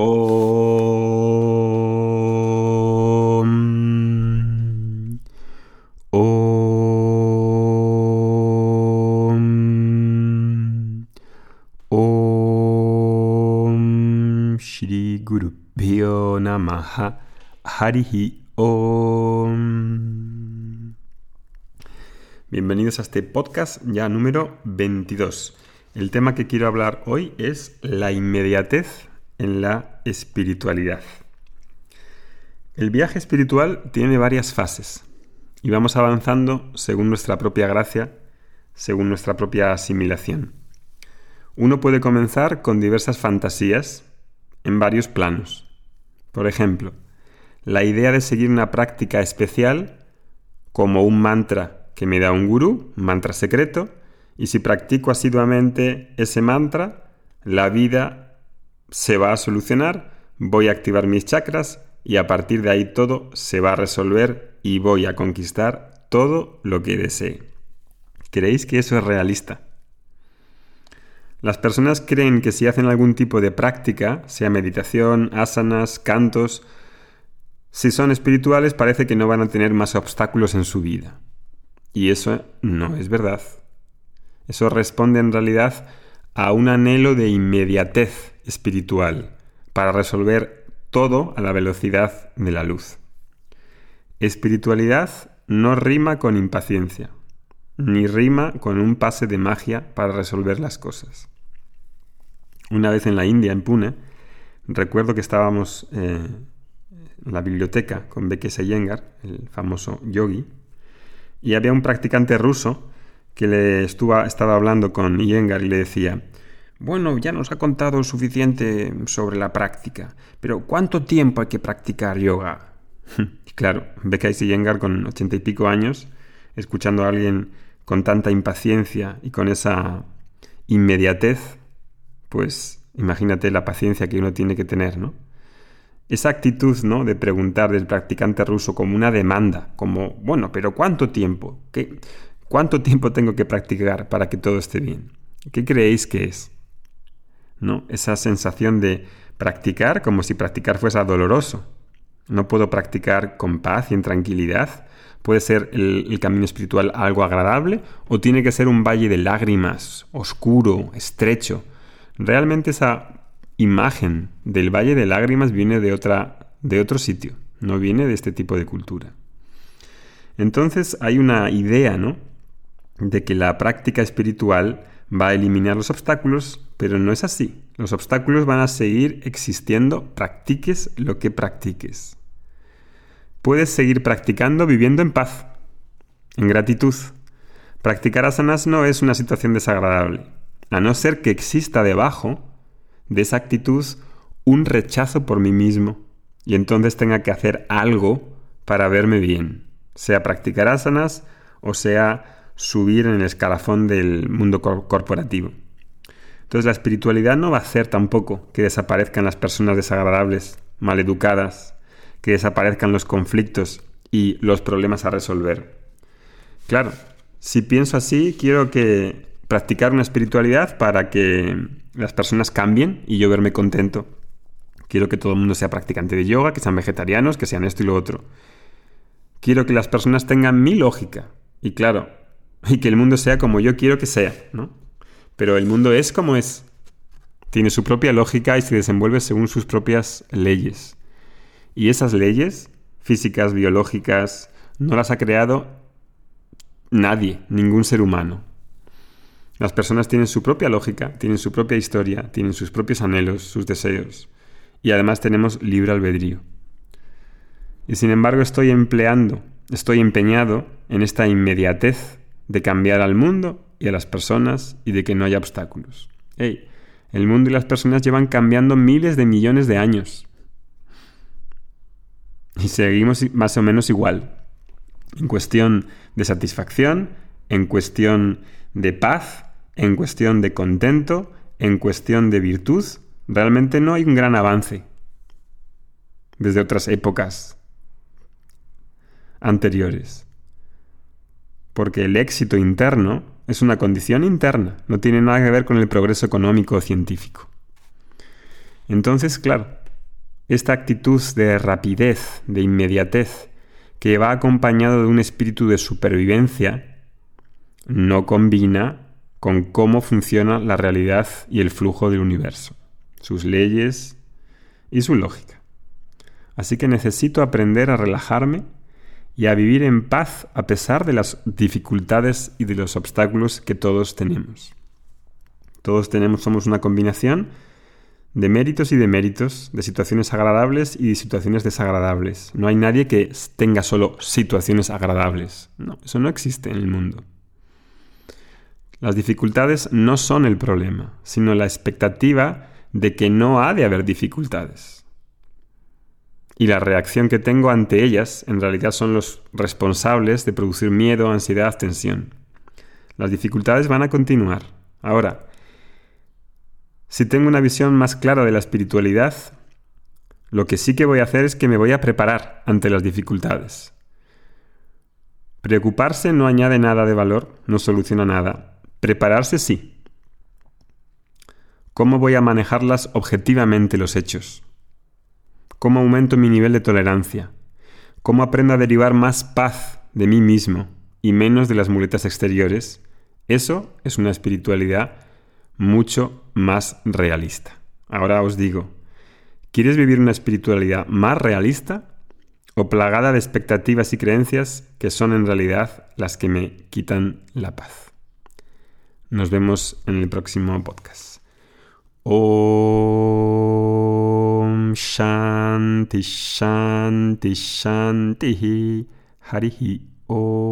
Om. Om. Om. Shri Guru Bhyo Namaha. Harihi Om. Bienvenidos a este podcast ya número 22. El tema que quiero hablar hoy es la inmediatez en la espiritualidad. El viaje espiritual tiene varias fases y vamos avanzando según nuestra propia gracia, según nuestra propia asimilación. Uno puede comenzar con diversas fantasías en varios planos. Por ejemplo, la idea de seguir una práctica especial como un mantra que me da un gurú, un mantra secreto, y si practico asiduamente ese mantra, la vida se va a solucionar, voy a activar mis chakras y a partir de ahí todo se va a resolver y voy a conquistar todo lo que desee. ¿Creéis que eso es realista? Las personas creen que si hacen algún tipo de práctica, sea meditación, asanas, cantos, si son espirituales parece que no van a tener más obstáculos en su vida. Y eso no es verdad. Eso responde en realidad a un anhelo de inmediatez espiritual para resolver todo a la velocidad de la luz. Espiritualidad no rima con impaciencia, ni rima con un pase de magia para resolver las cosas. Una vez en la India, en Pune, recuerdo que estábamos eh, en la biblioteca con Beke Iyengar, el famoso yogi, y había un practicante ruso que le estaba hablando con Iyengar y le decía, bueno, ya nos ha contado suficiente sobre la práctica, pero ¿cuánto tiempo hay que practicar yoga? claro, y Yengar con ochenta y pico años, escuchando a alguien con tanta impaciencia y con esa inmediatez, pues imagínate la paciencia que uno tiene que tener, ¿no? Esa actitud, ¿no? De preguntar del practicante ruso como una demanda, como, bueno, pero ¿cuánto tiempo? ¿Qué, ¿Cuánto tiempo tengo que practicar para que todo esté bien? ¿Qué creéis que es? Esa sensación de practicar como si practicar fuese doloroso. No puedo practicar con paz y en tranquilidad. ¿Puede ser el, el, camino espiritual algo agradable o tiene que ser un valle de lágrimas, oscuro, estrecho? Realmente esa imagen del valle de lágrimas viene de, otra, de otro sitio, no viene de este tipo de cultura. Entonces hay una idea, ¿no? De que la práctica espiritual va a eliminar los obstáculos, pero no es así. Los obstáculos van a seguir existiendo, practiques lo que practiques. Puedes seguir practicando viviendo en paz, en gratitud. Practicar asanas no es una situación desagradable, a no ser que exista debajo de esa actitud un rechazo por mí mismo y entonces tenga que hacer algo para verme bien, sea practicar asanas o sea subir en el escalafón del mundo corporativo. Entonces la espiritualidad no va a hacer tampoco que desaparezcan las personas desagradables, maleducadas, que desaparezcan los conflictos y los problemas a resolver. Claro, si pienso así, quiero que practicar una espiritualidad para que las personas cambien y yo verme contento. Quiero que todo el mundo sea practicante de yoga, que sean vegetarianos, que sean esto y lo otro. Quiero que las personas tengan mi lógica. Y claro, y que el mundo sea como yo quiero que sea, ¿no? Pero el mundo es como es. Tiene su propia lógica y se desenvuelve según sus propias leyes. Y esas leyes, físicas, biológicas, no las ha creado nadie, ningún ser humano. Las personas tienen su propia lógica, tienen su propia historia, tienen sus propios anhelos, sus deseos. Y además tenemos libre albedrío. Y sin embargo estoy empleando, estoy empeñado en esta inmediatez de cambiar al mundo y a las personas y de que no haya obstáculos. Hey, el mundo y las personas llevan cambiando miles de millones de años. Y seguimos más o menos igual. En cuestión de satisfacción, en cuestión de paz, en cuestión de contento, en cuestión de virtud, realmente no hay un gran avance desde otras épocas anteriores porque el éxito interno es una condición interna, no tiene nada que ver con el progreso económico o científico. Entonces, claro, esta actitud de rapidez, de inmediatez, que va acompañado de un espíritu de supervivencia, no combina con cómo funciona la realidad y el flujo del universo, sus leyes y su lógica. Así que necesito aprender a relajarme y a vivir en paz a pesar de las dificultades y de los obstáculos que todos tenemos. Todos tenemos, somos una combinación de méritos y deméritos, de situaciones agradables y de situaciones desagradables. No hay nadie que tenga solo situaciones agradables. No, eso no existe en el mundo. Las dificultades no son el problema, sino la expectativa de que no ha de haber dificultades. Y la reacción que tengo ante ellas en realidad son los responsables de producir miedo, ansiedad, tensión. Las dificultades van a continuar. Ahora, si tengo una visión más clara de la espiritualidad, lo que sí que voy a hacer es que me voy a preparar ante las dificultades. Preocuparse no añade nada de valor, no soluciona nada. Prepararse sí. ¿Cómo voy a manejarlas objetivamente los hechos? ¿Cómo aumento mi nivel de tolerancia? ¿Cómo aprendo a derivar más paz de mí mismo y menos de las muletas exteriores? Eso es una espiritualidad mucho más realista. Ahora os digo, ¿quieres vivir una espiritualidad más realista o plagada de expectativas y creencias que son en realidad las que me quitan la paz? Nos vemos en el próximo podcast. Shanti Shanti Shanti Harihi Om